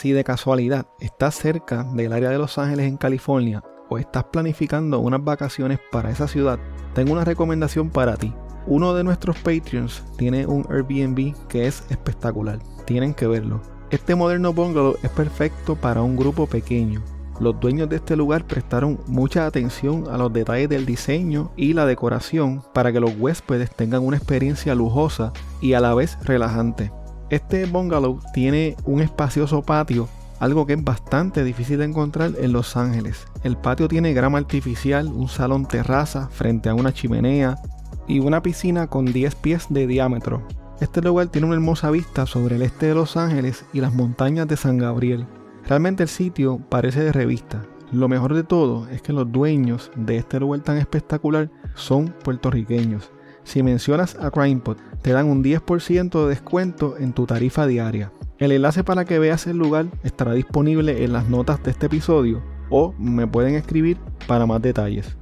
Si de casualidad estás cerca del área de Los Ángeles en California o estás planificando unas vacaciones para esa ciudad, tengo una recomendación para ti. Uno de nuestros Patreons tiene un Airbnb que es espectacular. Tienen que verlo. Este moderno bungalow es perfecto para un grupo pequeño. Los dueños de este lugar prestaron mucha atención a los detalles del diseño y la decoración para que los huéspedes tengan una experiencia lujosa y a la vez relajante. Este bungalow tiene un espacioso patio, algo que es bastante difícil de encontrar en Los Ángeles. El patio tiene grama artificial, un salón terraza frente a una chimenea y una piscina con 10 pies de diámetro. Este lugar tiene una hermosa vista sobre el este de Los Ángeles y las montañas de San Gabriel. Realmente el sitio parece de revista. Lo mejor de todo es que los dueños de este lugar tan espectacular son puertorriqueños. Si mencionas a CrimePod, te dan un 10% de descuento en tu tarifa diaria. El enlace para que veas el lugar estará disponible en las notas de este episodio o me pueden escribir para más detalles.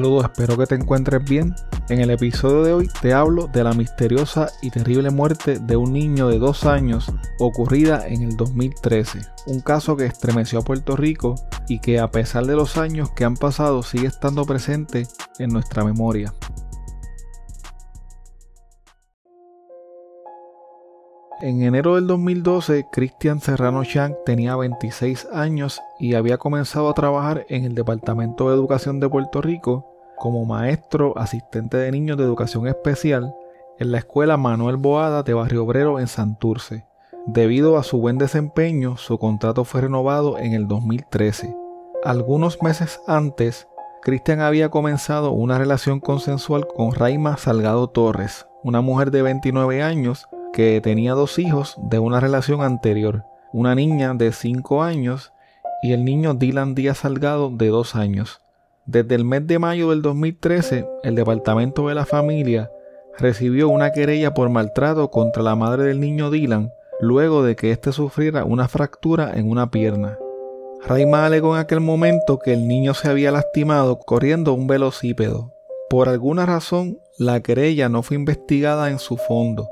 Saludos, espero que te encuentres bien. En el episodio de hoy te hablo de la misteriosa y terrible muerte de un niño de dos años ocurrida en el 2013. Un caso que estremeció a Puerto Rico y que a pesar de los años que han pasado sigue estando presente en nuestra memoria. En enero del 2012, Cristian Serrano Chang tenía 26 años y había comenzado a trabajar en el Departamento de Educación de Puerto Rico como maestro asistente de niños de educación especial en la escuela Manuel Boada de Barrio Obrero en Santurce. Debido a su buen desempeño, su contrato fue renovado en el 2013. Algunos meses antes, Cristian había comenzado una relación consensual con Raima Salgado Torres, una mujer de 29 años que tenía dos hijos de una relación anterior, una niña de 5 años y el niño Dylan Díaz Salgado de 2 años. Desde el mes de mayo del 2013, el Departamento de la Familia recibió una querella por maltrato contra la madre del niño Dylan luego de que éste sufriera una fractura en una pierna. Raima alegó en aquel momento que el niño se había lastimado corriendo un velocípedo. Por alguna razón, la querella no fue investigada en su fondo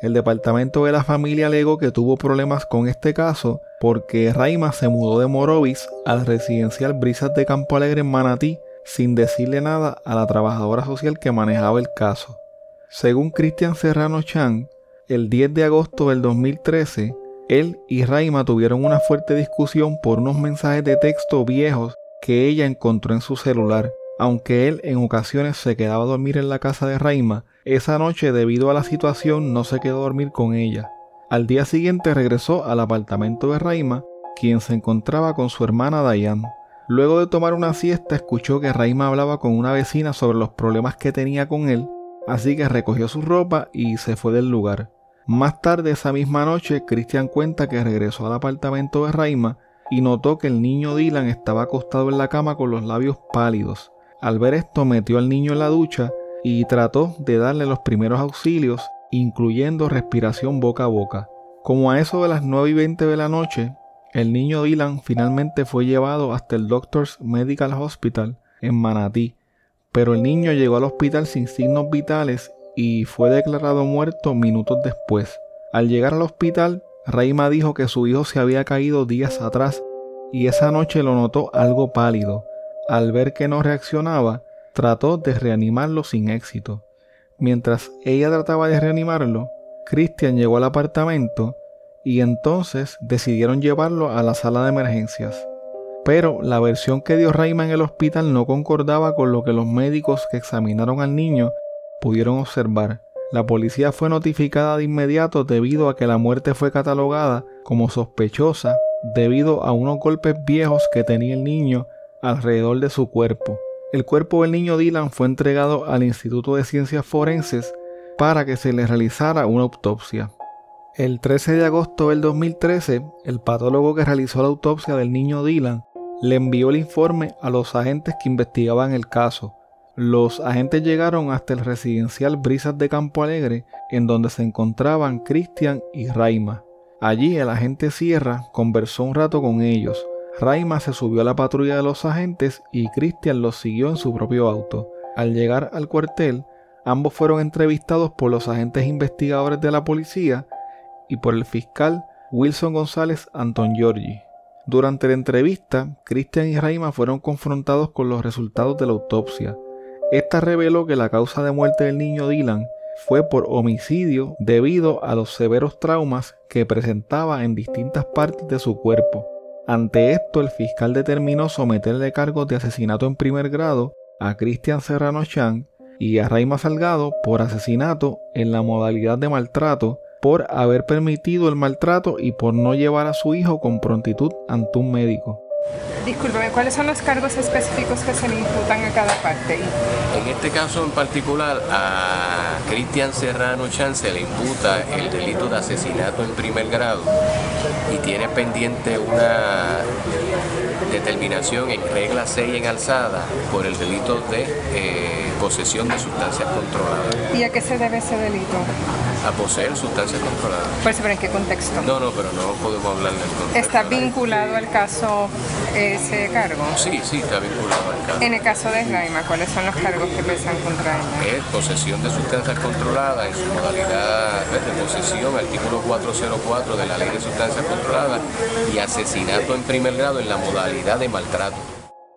el departamento de la familia alegó que tuvo problemas con este caso porque Raima se mudó de Morovis al residencial Brisas de Campo Alegre en Manatí sin decirle nada a la trabajadora social que manejaba el caso. Según Cristian Serrano Chan, el 10 de agosto del 2013, él y Raima tuvieron una fuerte discusión por unos mensajes de texto viejos que ella encontró en su celular. Aunque él en ocasiones se quedaba a dormir en la casa de Raima, esa noche debido a la situación no se quedó a dormir con ella. Al día siguiente regresó al apartamento de Raima, quien se encontraba con su hermana Dayan. Luego de tomar una siesta escuchó que Raima hablaba con una vecina sobre los problemas que tenía con él, así que recogió su ropa y se fue del lugar. Más tarde esa misma noche, Christian cuenta que regresó al apartamento de Raima y notó que el niño Dylan estaba acostado en la cama con los labios pálidos. Al ver esto metió al niño en la ducha y trató de darle los primeros auxilios, incluyendo respiración boca a boca. Como a eso de las 9 y 20 de la noche, el niño Dylan finalmente fue llevado hasta el Doctors Medical Hospital en Manatí, pero el niño llegó al hospital sin signos vitales y fue declarado muerto minutos después. Al llegar al hospital, Raima dijo que su hijo se había caído días atrás y esa noche lo notó algo pálido. Al ver que no reaccionaba, trató de reanimarlo sin éxito. Mientras ella trataba de reanimarlo, Christian llegó al apartamento y entonces decidieron llevarlo a la sala de emergencias. Pero la versión que dio Raima en el hospital no concordaba con lo que los médicos que examinaron al niño pudieron observar. La policía fue notificada de inmediato debido a que la muerte fue catalogada como sospechosa debido a unos golpes viejos que tenía el niño alrededor de su cuerpo. El cuerpo del niño Dylan fue entregado al Instituto de Ciencias Forenses para que se le realizara una autopsia. El 13 de agosto del 2013, el patólogo que realizó la autopsia del niño Dylan le envió el informe a los agentes que investigaban el caso. Los agentes llegaron hasta el residencial Brisas de Campo Alegre, en donde se encontraban Christian y Raima. Allí el agente Sierra conversó un rato con ellos. Raima se subió a la patrulla de los agentes y Christian los siguió en su propio auto. Al llegar al cuartel, ambos fueron entrevistados por los agentes investigadores de la policía y por el fiscal Wilson González Anton Giorgi. Durante la entrevista, Christian y Raima fueron confrontados con los resultados de la autopsia. Esta reveló que la causa de muerte del niño Dylan fue por homicidio debido a los severos traumas que presentaba en distintas partes de su cuerpo. Ante esto, el fiscal determinó someterle cargos de asesinato en primer grado a Cristian Serrano Chan y a Raima Salgado por asesinato en la modalidad de maltrato por haber permitido el maltrato y por no llevar a su hijo con prontitud ante un médico. Discúlpeme, ¿cuáles son los cargos específicos que se le imputan a cada parte? En este caso en particular, a Cristian Serrano Chan se le imputa el delito de asesinato en primer grado y tiene pendiente una determinación en regla 6 en alzada por el delito de eh, posesión de sustancias controladas. ¿Y a qué se debe ese delito? A poseer sustancias controladas. Pues, ¿pero en qué contexto? No, no, pero no podemos hablar del contexto. ¿Está vinculado al caso ese cargo? Sí, sí, está vinculado al caso. En el caso de Raima, ¿cuáles son los cargos que pesan contra ella? Es posesión de sustancias controladas en su modalidad de posesión, artículo 404 de la ley de sustancias controladas y asesinato en primer grado en la modalidad de maltrato.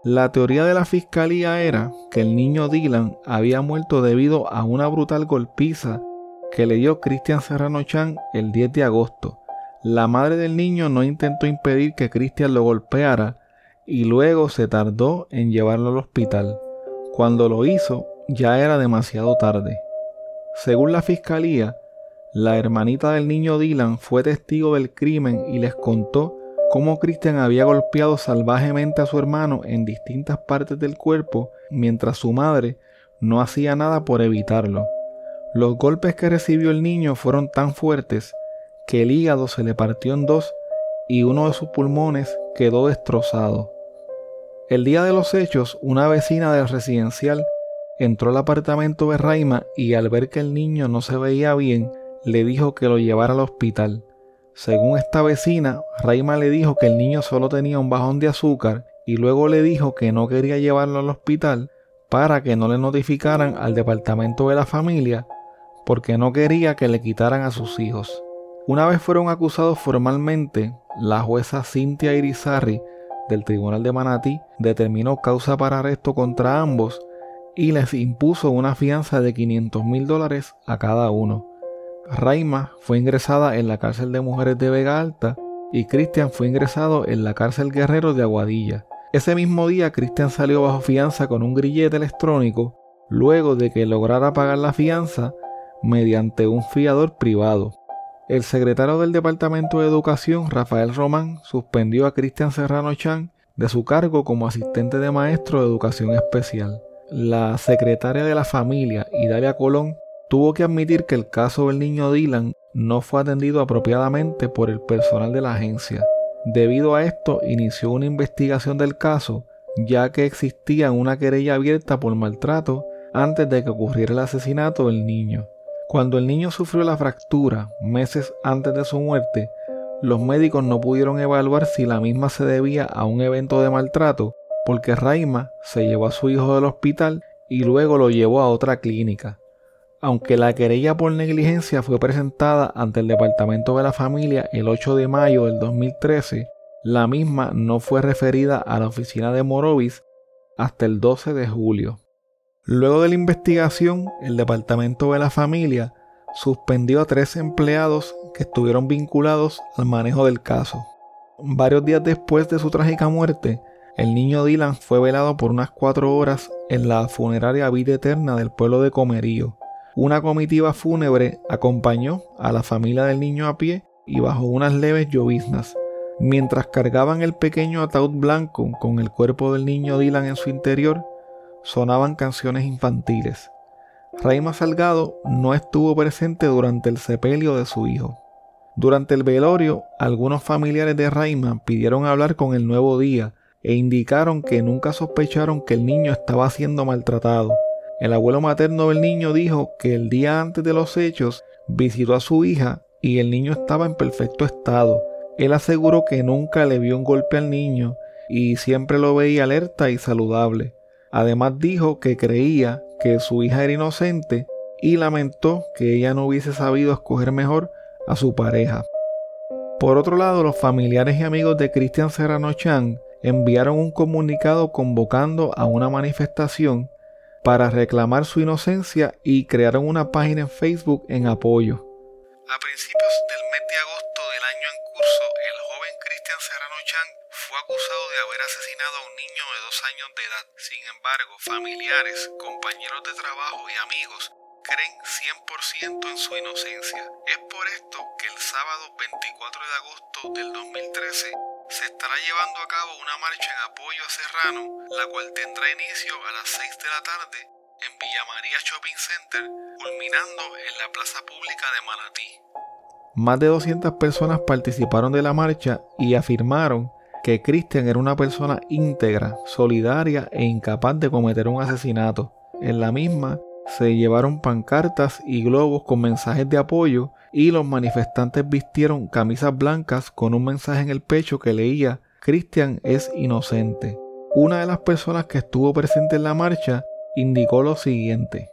La teoría de la fiscalía era que el niño Dylan había muerto debido a una brutal golpiza que le dio Cristian Serrano Chan el 10 de agosto. La madre del niño no intentó impedir que Cristian lo golpeara y luego se tardó en llevarlo al hospital. Cuando lo hizo ya era demasiado tarde. Según la fiscalía, la hermanita del niño Dylan fue testigo del crimen y les contó cómo Christian había golpeado salvajemente a su hermano en distintas partes del cuerpo mientras su madre no hacía nada por evitarlo. Los golpes que recibió el niño fueron tan fuertes que el hígado se le partió en dos y uno de sus pulmones quedó destrozado. El día de los hechos, una vecina del residencial entró al apartamento de Raima y al ver que el niño no se veía bien, le dijo que lo llevara al hospital. Según esta vecina, Raima le dijo que el niño solo tenía un bajón de azúcar y luego le dijo que no quería llevarlo al hospital para que no le notificaran al departamento de la familia porque no quería que le quitaran a sus hijos. Una vez fueron acusados formalmente, la jueza Cynthia Irizarry del Tribunal de Manatí determinó causa para arresto contra ambos y les impuso una fianza de 500 mil dólares a cada uno. Raima fue ingresada en la cárcel de mujeres de Vega Alta y Cristian fue ingresado en la cárcel Guerrero de Aguadilla. Ese mismo día Cristian salió bajo fianza con un grillete electrónico luego de que lograra pagar la fianza mediante un fiador privado. El secretario del Departamento de Educación, Rafael Román, suspendió a Cristian Serrano Chan de su cargo como asistente de maestro de educación especial. La secretaria de la familia, Idalia Colón, tuvo que admitir que el caso del niño Dylan no fue atendido apropiadamente por el personal de la agencia. Debido a esto, inició una investigación del caso, ya que existía una querella abierta por maltrato antes de que ocurriera el asesinato del niño. Cuando el niño sufrió la fractura meses antes de su muerte, los médicos no pudieron evaluar si la misma se debía a un evento de maltrato, porque Raima se llevó a su hijo del hospital y luego lo llevó a otra clínica. Aunque la querella por negligencia fue presentada ante el Departamento de la Familia el 8 de mayo del 2013, la misma no fue referida a la oficina de Morovis hasta el 12 de julio. Luego de la investigación, el Departamento de la Familia suspendió a tres empleados que estuvieron vinculados al manejo del caso. Varios días después de su trágica muerte, el niño Dylan fue velado por unas cuatro horas en la funeraria Vida Eterna del pueblo de Comerío. Una comitiva fúnebre acompañó a la familia del niño a pie y bajo unas leves lloviznas. Mientras cargaban el pequeño ataúd blanco con el cuerpo del niño Dylan en su interior, sonaban canciones infantiles. Raima Salgado no estuvo presente durante el sepelio de su hijo. Durante el velorio, algunos familiares de Raima pidieron hablar con el nuevo día e indicaron que nunca sospecharon que el niño estaba siendo maltratado. El abuelo materno del niño dijo que el día antes de los hechos visitó a su hija y el niño estaba en perfecto estado. Él aseguró que nunca le vio un golpe al niño y siempre lo veía alerta y saludable. Además dijo que creía que su hija era inocente y lamentó que ella no hubiese sabido escoger mejor a su pareja. Por otro lado, los familiares y amigos de Cristian Serrano Chan enviaron un comunicado convocando a una manifestación para reclamar su inocencia y crearon una página en Facebook en apoyo. A principios del mes de agosto del año en curso, el joven Cristian Serrano Chan fue acusado de haber asesinado a un niño de dos años de edad. Sin embargo, familiares, compañeros de trabajo y amigos creen 100% en su inocencia. Es por esto que el sábado 24 de agosto del 2013 se estará llevando a cabo una marcha en apoyo a Serrano, la cual tendrá inicio a las 6 de la tarde en Villa María Shopping Center, culminando en la plaza pública de Manatí. Más de 200 personas participaron de la marcha y afirmaron que Christian era una persona íntegra, solidaria e incapaz de cometer un asesinato. En la misma se llevaron pancartas y globos con mensajes de apoyo y los manifestantes vistieron camisas blancas con un mensaje en el pecho que leía Christian es inocente. Una de las personas que estuvo presente en la marcha indicó lo siguiente.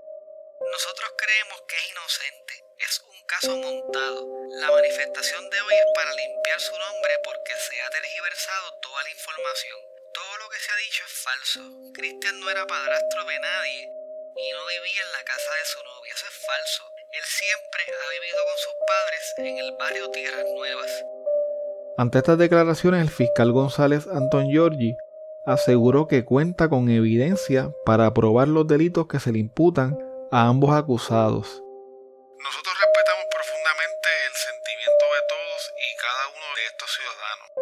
Su nombre porque se ha tergiversado toda la información. Todo lo que se ha dicho es falso. Christian no era padrastro de nadie y no vivía en la casa de su novia. Eso es falso. Él siempre ha vivido con sus padres en el barrio Tierras Nuevas. Ante estas declaraciones, el fiscal González Anton Giorgi aseguró que cuenta con evidencia para probar los delitos que se le imputan a ambos acusados. Nosotros respetamos profundamente el sentimiento de todos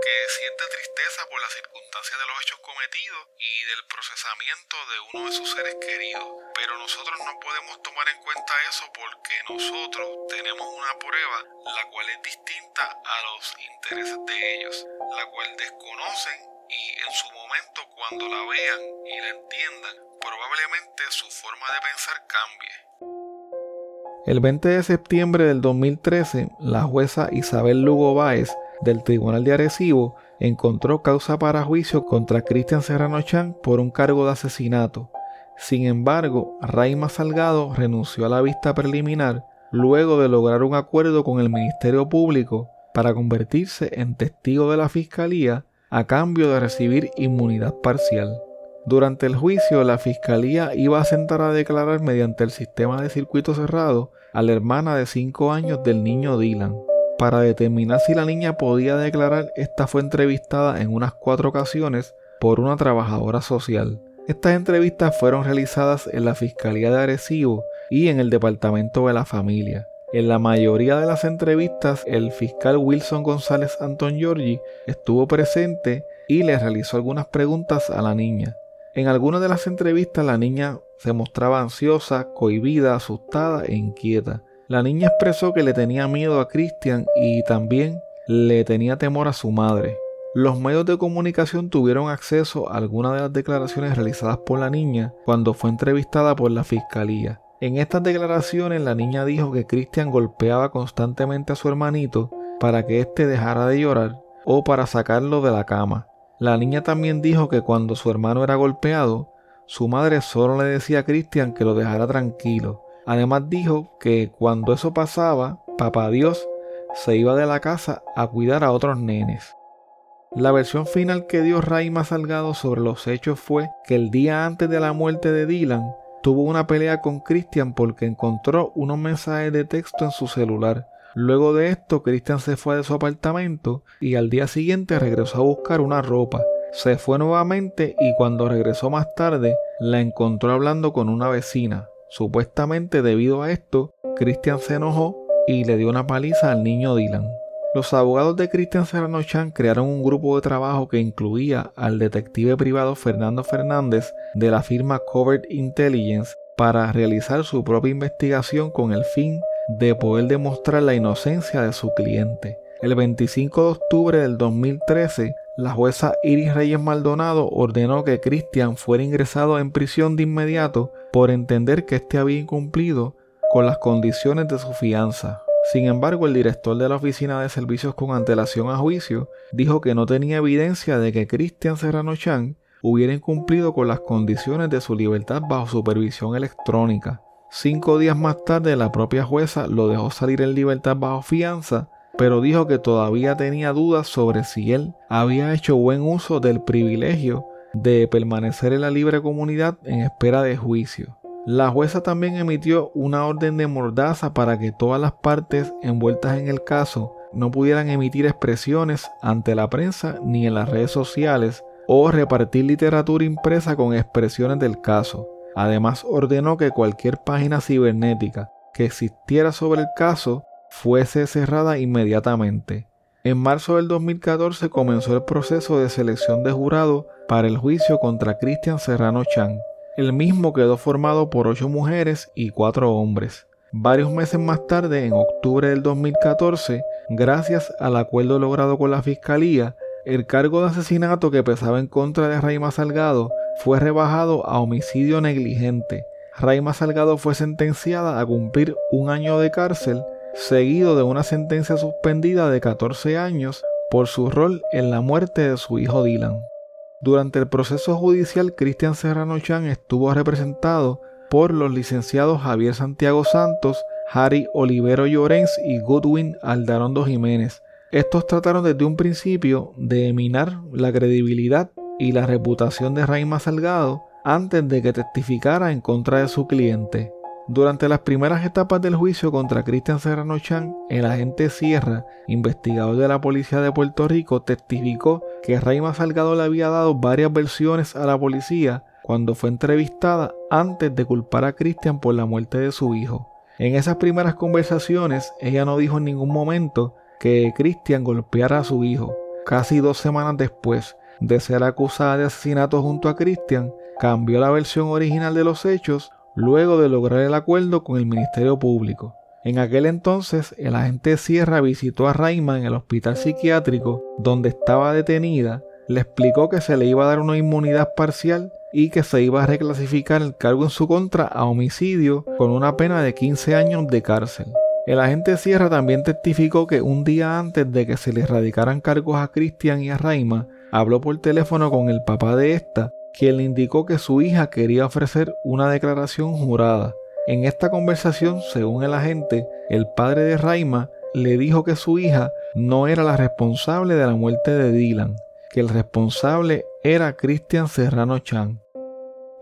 que siente tristeza por las circunstancias de los hechos cometidos y del procesamiento de uno de sus seres queridos. Pero nosotros no podemos tomar en cuenta eso porque nosotros tenemos una prueba la cual es distinta a los intereses de ellos, la cual desconocen y en su momento cuando la vean y la entiendan, probablemente su forma de pensar cambie. El 20 de septiembre del 2013, la jueza Isabel Lugo Báez del Tribunal de Arecibo encontró causa para juicio contra Cristian Serrano Chan por un cargo de asesinato. Sin embargo, Raima Salgado renunció a la vista preliminar luego de lograr un acuerdo con el Ministerio Público para convertirse en testigo de la Fiscalía a cambio de recibir inmunidad parcial. Durante el juicio, la Fiscalía iba a sentar a declarar mediante el sistema de circuito cerrado a la hermana de 5 años del niño Dylan. Para determinar si la niña podía declarar, esta fue entrevistada en unas cuatro ocasiones por una trabajadora social. Estas entrevistas fueron realizadas en la Fiscalía de Arecibo y en el Departamento de la Familia. En la mayoría de las entrevistas, el fiscal Wilson González Anton Giorgi estuvo presente y le realizó algunas preguntas a la niña. En algunas de las entrevistas la niña se mostraba ansiosa, cohibida, asustada e inquieta. La niña expresó que le tenía miedo a Christian y también le tenía temor a su madre. Los medios de comunicación tuvieron acceso a algunas de las declaraciones realizadas por la niña cuando fue entrevistada por la fiscalía. En estas declaraciones la niña dijo que Christian golpeaba constantemente a su hermanito para que éste dejara de llorar o para sacarlo de la cama. La niña también dijo que cuando su hermano era golpeado, su madre solo le decía a Christian que lo dejara tranquilo. Además dijo que cuando eso pasaba, papá Dios se iba de la casa a cuidar a otros nenes. La versión final que dio Raima Salgado sobre los hechos fue que el día antes de la muerte de Dylan, tuvo una pelea con Christian porque encontró unos mensajes de texto en su celular. Luego de esto, Christian se fue de su apartamento y al día siguiente regresó a buscar una ropa. Se fue nuevamente y cuando regresó más tarde, la encontró hablando con una vecina. Supuestamente debido a esto, Christian se enojó y le dio una paliza al niño Dylan. Los abogados de Christian Serrano Chan crearon un grupo de trabajo que incluía al detective privado Fernando Fernández de la firma Covert Intelligence para realizar su propia investigación con el fin de poder demostrar la inocencia de su cliente. El 25 de octubre del 2013, la jueza Iris Reyes Maldonado ordenó que Christian fuera ingresado en prisión de inmediato por entender que éste había incumplido con las condiciones de su fianza. Sin embargo, el director de la Oficina de Servicios con antelación a juicio dijo que no tenía evidencia de que Christian Serrano Chan hubiera incumplido con las condiciones de su libertad bajo supervisión electrónica. Cinco días más tarde, la propia jueza lo dejó salir en libertad bajo fianza, pero dijo que todavía tenía dudas sobre si él había hecho buen uso del privilegio de permanecer en la libre comunidad en espera de juicio. La jueza también emitió una orden de mordaza para que todas las partes envueltas en el caso no pudieran emitir expresiones ante la prensa ni en las redes sociales o repartir literatura impresa con expresiones del caso. Además ordenó que cualquier página cibernética que existiera sobre el caso fuese cerrada inmediatamente. En marzo del 2014 comenzó el proceso de selección de jurado para el juicio contra Cristian Serrano Chan. El mismo quedó formado por ocho mujeres y cuatro hombres. Varios meses más tarde, en octubre del 2014, gracias al acuerdo logrado con la Fiscalía, el cargo de asesinato que pesaba en contra de Raima Salgado fue rebajado a homicidio negligente. Raima Salgado fue sentenciada a cumplir un año de cárcel, seguido de una sentencia suspendida de 14 años por su rol en la muerte de su hijo Dylan. Durante el proceso judicial, Cristian Serrano Chan estuvo representado por los licenciados Javier Santiago Santos, Harry Olivero Llorens y Goodwin Aldarondo Jiménez. Estos trataron desde un principio de minar la credibilidad y la reputación de Raima Salgado antes de que testificara en contra de su cliente. Durante las primeras etapas del juicio contra Cristian Serrano Chan, el agente Sierra, investigador de la policía de Puerto Rico, testificó que Raima Salgado le había dado varias versiones a la policía cuando fue entrevistada antes de culpar a Cristian por la muerte de su hijo. En esas primeras conversaciones, ella no dijo en ningún momento que Cristian golpeara a su hijo. Casi dos semanas después de ser acusada de asesinato junto a Cristian, cambió la versión original de los hechos luego de lograr el acuerdo con el Ministerio Público. En aquel entonces, el agente Sierra visitó a Raima en el hospital psiquiátrico donde estaba detenida, le explicó que se le iba a dar una inmunidad parcial y que se iba a reclasificar el cargo en su contra a homicidio con una pena de 15 años de cárcel. El agente Sierra también testificó que un día antes de que se le erradicaran cargos a Cristian y a Raima, habló por teléfono con el papá de esta quien le indicó que su hija quería ofrecer una declaración jurada. En esta conversación, según el agente, el padre de Raima le dijo que su hija no era la responsable de la muerte de Dylan, que el responsable era Christian Serrano Chan.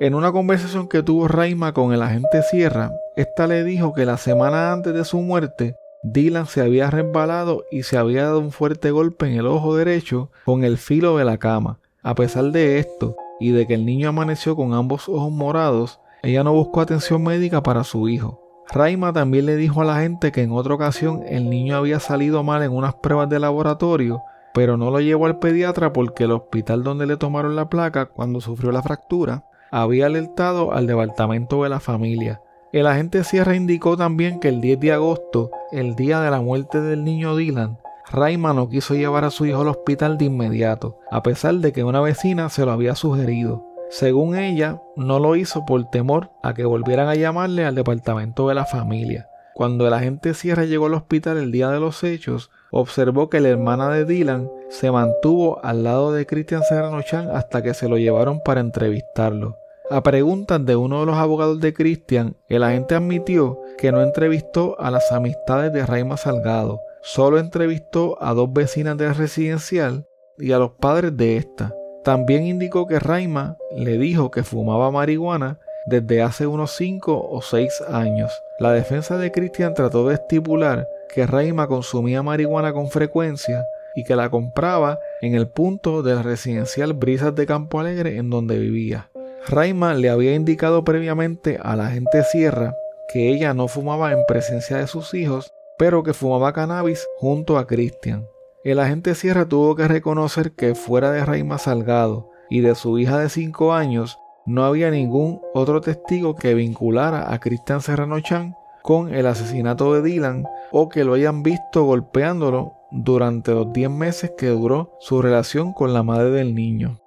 En una conversación que tuvo Raima con el agente Sierra, esta le dijo que la semana antes de su muerte, Dylan se había resbalado y se había dado un fuerte golpe en el ojo derecho con el filo de la cama. A pesar de esto, y de que el niño amaneció con ambos ojos morados, ella no buscó atención médica para su hijo. Raima también le dijo a la gente que en otra ocasión el niño había salido mal en unas pruebas de laboratorio, pero no lo llevó al pediatra porque el hospital donde le tomaron la placa cuando sufrió la fractura había alertado al departamento de la familia. El agente Sierra indicó también que el 10 de agosto, el día de la muerte del niño Dylan, Raima no quiso llevar a su hijo al hospital de inmediato, a pesar de que una vecina se lo había sugerido. Según ella, no lo hizo por temor a que volvieran a llamarle al departamento de la familia. Cuando el agente Sierra llegó al hospital el día de los hechos, observó que la hermana de Dylan se mantuvo al lado de Christian Serrano Chan hasta que se lo llevaron para entrevistarlo. A preguntas de uno de los abogados de Christian, el agente admitió que no entrevistó a las amistades de Raima Salgado, solo entrevistó a dos vecinas del residencial y a los padres de esta. También indicó que Raima le dijo que fumaba marihuana desde hace unos 5 o 6 años. La defensa de Christian trató de estipular que Raima consumía marihuana con frecuencia y que la compraba en el punto del residencial Brisas de Campo Alegre en donde vivía. Raima le había indicado previamente a la agente Sierra que ella no fumaba en presencia de sus hijos, pero que fumaba cannabis junto a Christian. El agente Sierra tuvo que reconocer que fuera de Raima Salgado y de su hija de 5 años, no había ningún otro testigo que vinculara a Christian Serrano Chan con el asesinato de Dylan o que lo hayan visto golpeándolo durante los 10 meses que duró su relación con la madre del niño.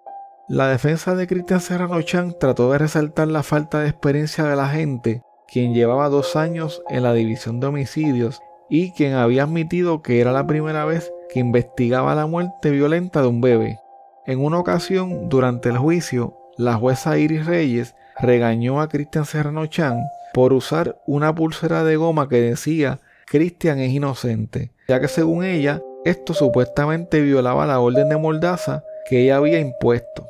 La defensa de Christian Serrano Chan trató de resaltar la falta de experiencia de la gente, quien llevaba dos años en la división de homicidios y quien había admitido que era la primera vez que investigaba la muerte violenta de un bebé. En una ocasión, durante el juicio, la jueza Iris Reyes regañó a Christian Serrano Chan por usar una pulsera de goma que decía Christian es inocente, ya que según ella, esto supuestamente violaba la orden de mordaza que ella había impuesto.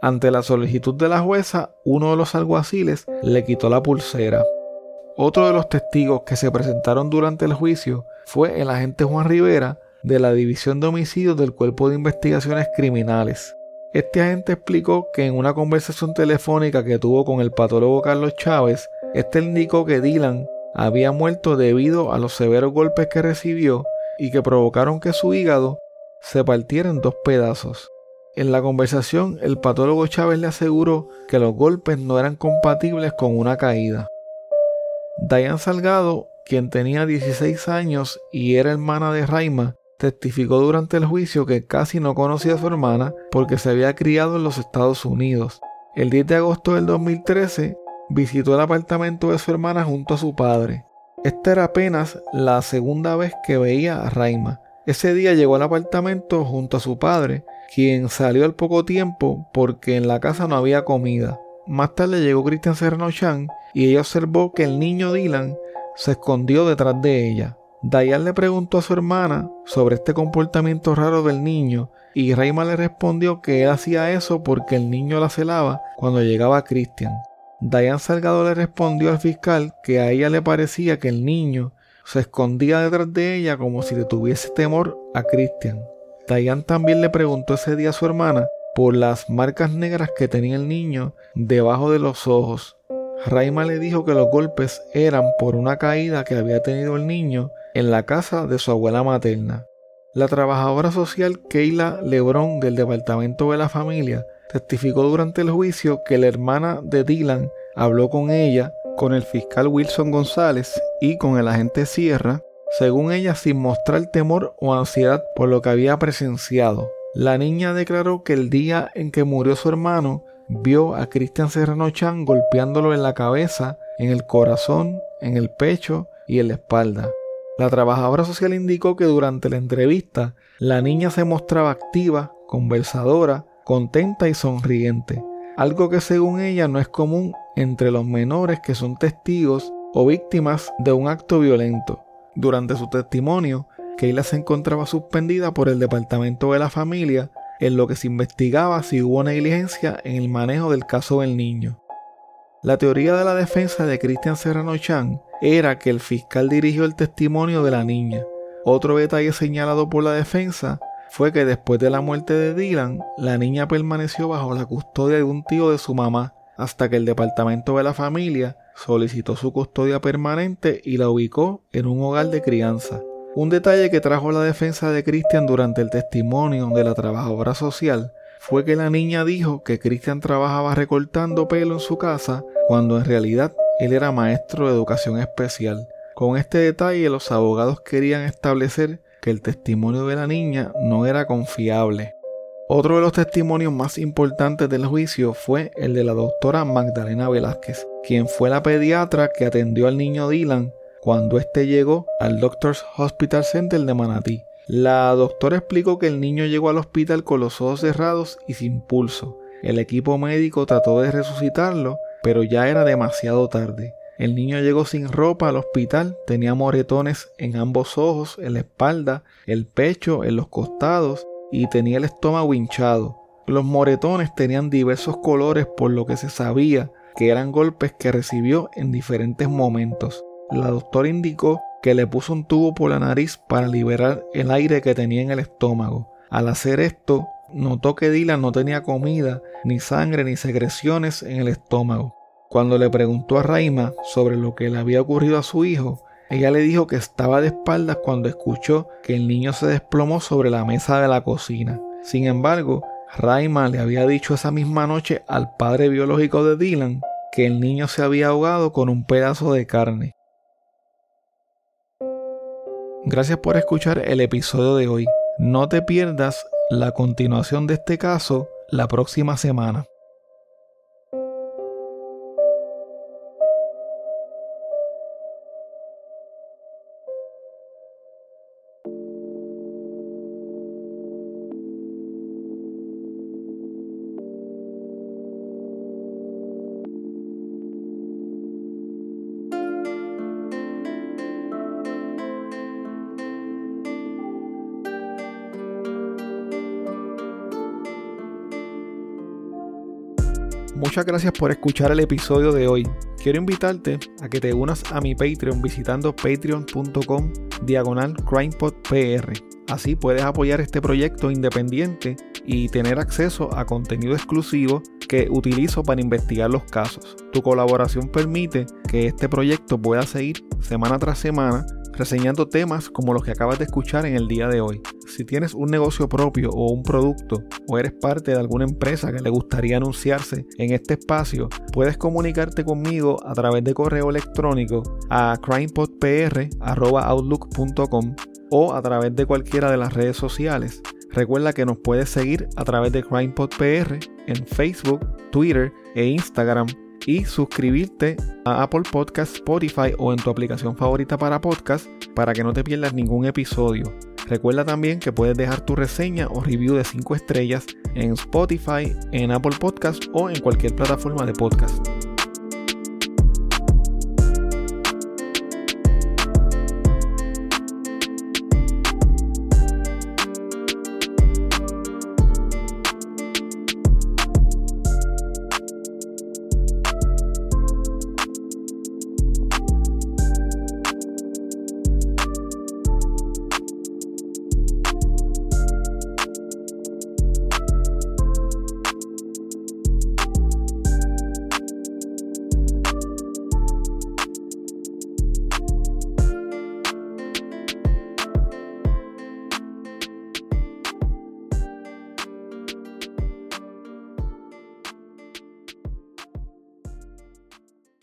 Ante la solicitud de la jueza, uno de los alguaciles le quitó la pulsera. Otro de los testigos que se presentaron durante el juicio fue el agente Juan Rivera de la División de Homicidios del Cuerpo de Investigaciones Criminales. Este agente explicó que en una conversación telefónica que tuvo con el patólogo Carlos Chávez, este indicó que Dylan había muerto debido a los severos golpes que recibió y que provocaron que su hígado se partiera en dos pedazos. En la conversación, el patólogo Chávez le aseguró que los golpes no eran compatibles con una caída. Diane Salgado, quien tenía 16 años y era hermana de Raima, testificó durante el juicio que casi no conocía a su hermana porque se había criado en los Estados Unidos. El 10 de agosto del 2013 visitó el apartamento de su hermana junto a su padre. Esta era apenas la segunda vez que veía a Raima. Ese día llegó al apartamento junto a su padre, quien salió al poco tiempo porque en la casa no había comida. Más tarde llegó Christian Serrano Chan y ella observó que el niño Dylan se escondió detrás de ella. Dayan le preguntó a su hermana sobre este comportamiento raro del niño y Raima le respondió que él hacía eso porque el niño la celaba cuando llegaba Christian. Dayan Salgado le respondió al fiscal que a ella le parecía que el niño se escondía detrás de ella como si le tuviese temor a Christian. Dayan también le preguntó ese día a su hermana por las marcas negras que tenía el niño debajo de los ojos. Raima le dijo que los golpes eran por una caída que había tenido el niño en la casa de su abuela materna. La trabajadora social Keila Lebron del Departamento de la Familia testificó durante el juicio que la hermana de Dylan habló con ella, con el fiscal Wilson González y con el agente Sierra, según ella sin mostrar temor o ansiedad por lo que había presenciado. La niña declaró que el día en que murió su hermano vio a Cristian Serrano Chan golpeándolo en la cabeza, en el corazón, en el pecho y en la espalda. La trabajadora social indicó que durante la entrevista la niña se mostraba activa, conversadora, contenta y sonriente, algo que según ella no es común entre los menores que son testigos o víctimas de un acto violento. Durante su testimonio, Keila se encontraba suspendida por el Departamento de la Familia en lo que se investigaba si hubo negligencia en el manejo del caso del niño. La teoría de la defensa de Christian Serrano Chan era que el fiscal dirigió el testimonio de la niña. Otro detalle señalado por la defensa fue que después de la muerte de Dylan, la niña permaneció bajo la custodia de un tío de su mamá, hasta que el departamento de la familia solicitó su custodia permanente y la ubicó en un hogar de crianza. Un detalle que trajo la defensa de Christian durante el testimonio de la trabajadora social fue que la niña dijo que Christian trabajaba recortando pelo en su casa cuando en realidad él era maestro de educación especial. Con este detalle los abogados querían establecer que el testimonio de la niña no era confiable. Otro de los testimonios más importantes del juicio fue el de la doctora Magdalena Velázquez, quien fue la pediatra que atendió al niño Dylan cuando éste llegó al Doctors Hospital Center de Manatí. La doctora explicó que el niño llegó al hospital con los ojos cerrados y sin pulso. El equipo médico trató de resucitarlo, pero ya era demasiado tarde. El niño llegó sin ropa al hospital, tenía moretones en ambos ojos, en la espalda, el pecho, en los costados y tenía el estómago hinchado. Los moretones tenían diversos colores por lo que se sabía que eran golpes que recibió en diferentes momentos. La doctora indicó que le puso un tubo por la nariz para liberar el aire que tenía en el estómago. Al hacer esto, notó que Dylan no tenía comida, ni sangre, ni secreciones en el estómago. Cuando le preguntó a Raima sobre lo que le había ocurrido a su hijo, ella le dijo que estaba de espaldas cuando escuchó que el niño se desplomó sobre la mesa de la cocina. Sin embargo, Raima le había dicho esa misma noche al padre biológico de Dylan que el niño se había ahogado con un pedazo de carne. Gracias por escuchar el episodio de hoy. No te pierdas la continuación de este caso la próxima semana. Muchas gracias por escuchar el episodio de hoy. Quiero invitarte a que te unas a mi Patreon visitando patreon.com diagonal crimepodpr. Así puedes apoyar este proyecto independiente y tener acceso a contenido exclusivo que utilizo para investigar los casos. Tu colaboración permite que este proyecto pueda seguir semana tras semana reseñando temas como los que acabas de escuchar en el día de hoy. Si tienes un negocio propio o un producto o eres parte de alguna empresa que le gustaría anunciarse en este espacio, puedes comunicarte conmigo a través de correo electrónico a crimepodpr.outlook.com o a través de cualquiera de las redes sociales. Recuerda que nos puedes seguir a través de CrimePodPR en Facebook, Twitter e Instagram y suscribirte a Apple Podcast, Spotify o en tu aplicación favorita para podcast para que no te pierdas ningún episodio. Recuerda también que puedes dejar tu reseña o review de 5 estrellas en Spotify, en Apple Podcast o en cualquier plataforma de podcast.